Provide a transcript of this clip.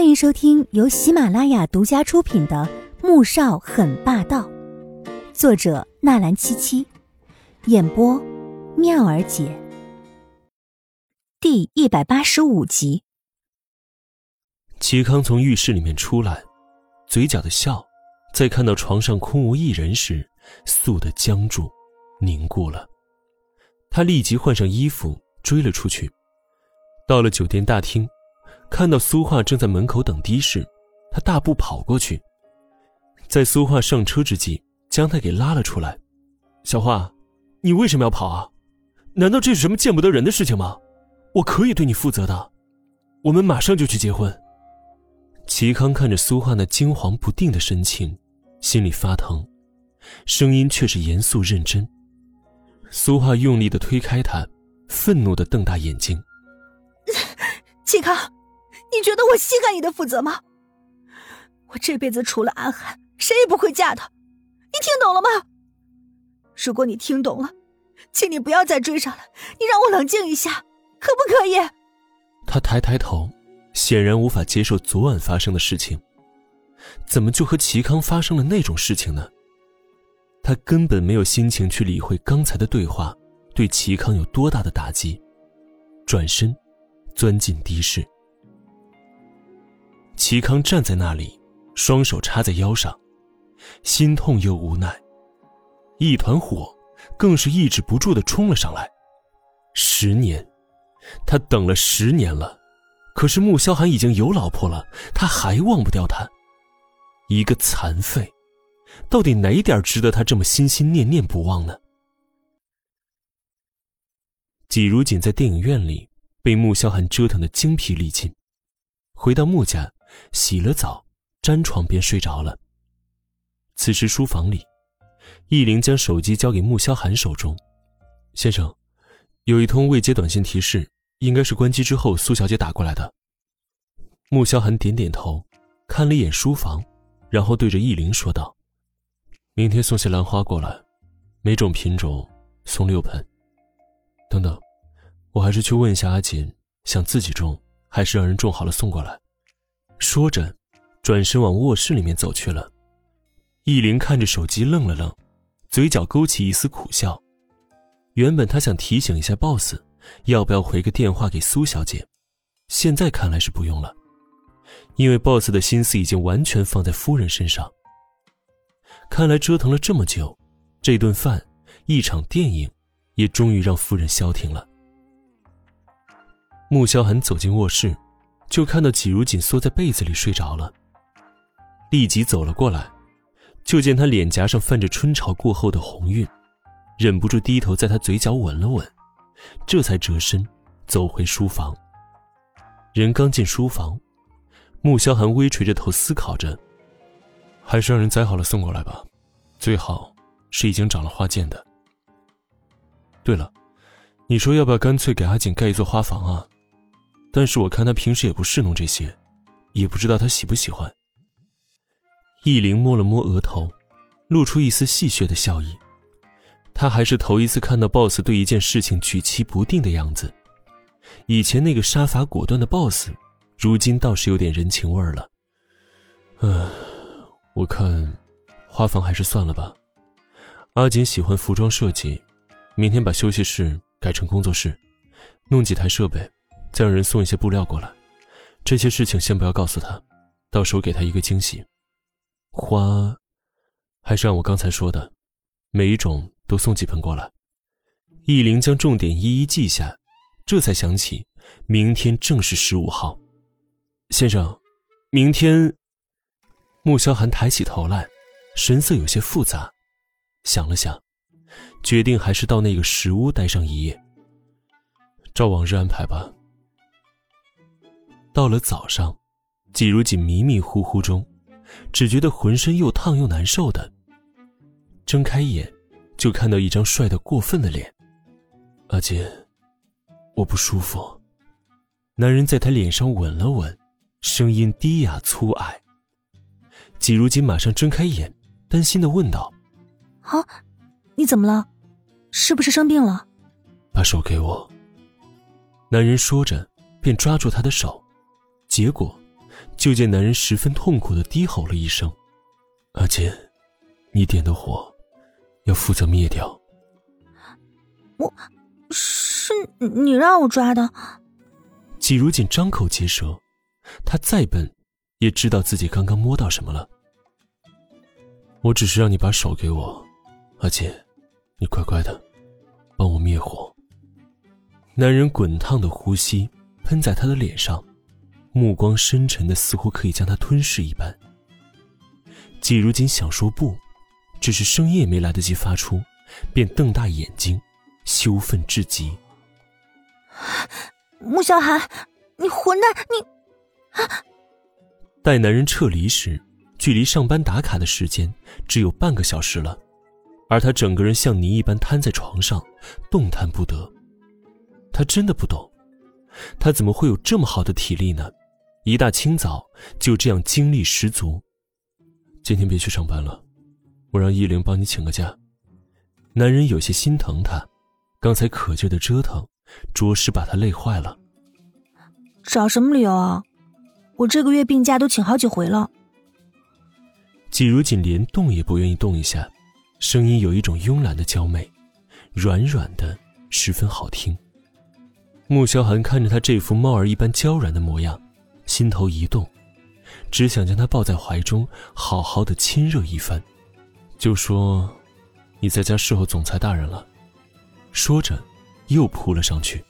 欢迎收听由喜马拉雅独家出品的《穆少很霸道》，作者纳兰七七，演播妙儿姐。第一百八十五集。齐康从浴室里面出来，嘴角的笑，在看到床上空无一人时，素的僵住，凝固了。他立即换上衣服，追了出去。到了酒店大厅，看到苏画正在门口等的士，他大步跑过去，在苏画上车之际，将他给拉了出来。小画，你为什么要跑啊？难道这是什么见不得人的事情吗？我可以对你负责的，我们马上就去结婚。齐康看着苏画那惊惶不定的神情，心里发疼，声音却是严肃认真。苏画用力的推开他，愤怒的瞪大眼睛。齐康，你觉得我稀罕你的负责吗？我这辈子除了安寒，谁也不会嫁他。你听懂了吗？如果你听懂了，请你不要再追上了。你让我冷静一下，可不可以？他抬抬头，显然无法接受昨晚发生的事情。怎么就和齐康发生了那种事情呢？他根本没有心情去理会刚才的对话对齐康有多大的打击，转身。钻进的士，齐康站在那里，双手插在腰上，心痛又无奈，一团火更是抑制不住的冲了上来。十年，他等了十年了，可是穆萧寒已经有老婆了，他还忘不掉他。一个残废，到底哪点值得他这么心心念念不忘呢？季如锦在电影院里。被穆萧寒折腾的精疲力尽，回到穆家，洗了澡，沾床便睡着了。此时书房里，易灵将手机交给穆萧寒手中：“先生，有一通未接短信提示，应该是关机之后苏小姐打过来的。”穆萧寒点点头，看了一眼书房，然后对着易灵说道：“明天送些兰花过来，每种品种送六盆。等等。”我还是去问一下阿锦，想自己种还是让人种好了送过来。说着，转身往卧室里面走去了。易林看着手机愣了愣，嘴角勾起一丝苦笑。原本他想提醒一下 boss，要不要回个电话给苏小姐，现在看来是不用了，因为 boss 的心思已经完全放在夫人身上。看来折腾了这么久，这顿饭，一场电影，也终于让夫人消停了。穆萧寒走进卧室，就看到季如锦缩在被子里睡着了。立即走了过来，就见他脸颊上泛着春潮过后的红晕，忍不住低头在他嘴角吻了吻，这才折身走回书房。人刚进书房，穆萧寒微垂着头思考着，还是让人栽好了送过来吧，最好是已经长了花剑的。对了，你说要不要干脆给阿锦盖一座花房啊？但是我看他平时也不侍弄这些，也不知道他喜不喜欢。易灵摸了摸额头，露出一丝戏谑的笑意。他还是头一次看到 BOSS 对一件事情举棋不定的样子。以前那个杀伐果断的 BOSS，如今倒是有点人情味了。唉，我看花房还是算了吧。阿锦喜欢服装设计，明天把休息室改成工作室，弄几台设备。再让人送一些布料过来，这些事情先不要告诉他，到时候给他一个惊喜。花，还是按我刚才说的，每一种都送几盆过来。易灵将重点一一记下，这才想起，明天正是十五号。先生，明天。穆萧寒抬起头来，神色有些复杂，想了想，决定还是到那个石屋待上一夜。照往日安排吧。到了早上，季如锦迷迷糊糊中，只觉得浑身又烫又难受的。睁开眼，就看到一张帅得过分的脸。阿锦，我不舒服。男人在他脸上吻了吻，声音低哑粗矮。季如锦马上睁开眼，担心的问道：“啊，你怎么了？是不是生病了？”把手给我。男人说着，便抓住他的手。结果，就见男人十分痛苦的低吼了一声：“阿锦，你点的火，要负责灭掉。”我，是你让我抓的。季如锦张口结舌，他再笨，也知道自己刚刚摸到什么了。我只是让你把手给我，阿锦，你乖乖的，帮我灭火。男人滚烫的呼吸喷在他的脸上，目光深沉的，似乎可以将他吞噬一般。季如锦想说不，只是声音也没来得及发出，便瞪大眼睛，羞愤至极。穆小寒，你混蛋！你……啊！待男人撤离时，距离上班打卡的时间只有半个小时了，而他整个人像泥一般瘫在床上，动弹不得。他真的不懂，他怎么会有这么好的体力呢？一大清早就这样精力十足。今天别去上班了，我让依玲帮你请个假。男人有些心疼她，刚才可劲的折腾，着实把她累坏了。找什么理由啊？我这个月病假都请好几回了。季如锦连动也不愿意动一下，声音有一种慵懒的娇媚，软软的，十分好听。穆萧寒看着她这副猫儿一般娇软的模样，心头一动，只想将他抱在怀中，好好的亲热一番。就说：“你在家伺候总裁大人了。”说着，又扑了上去。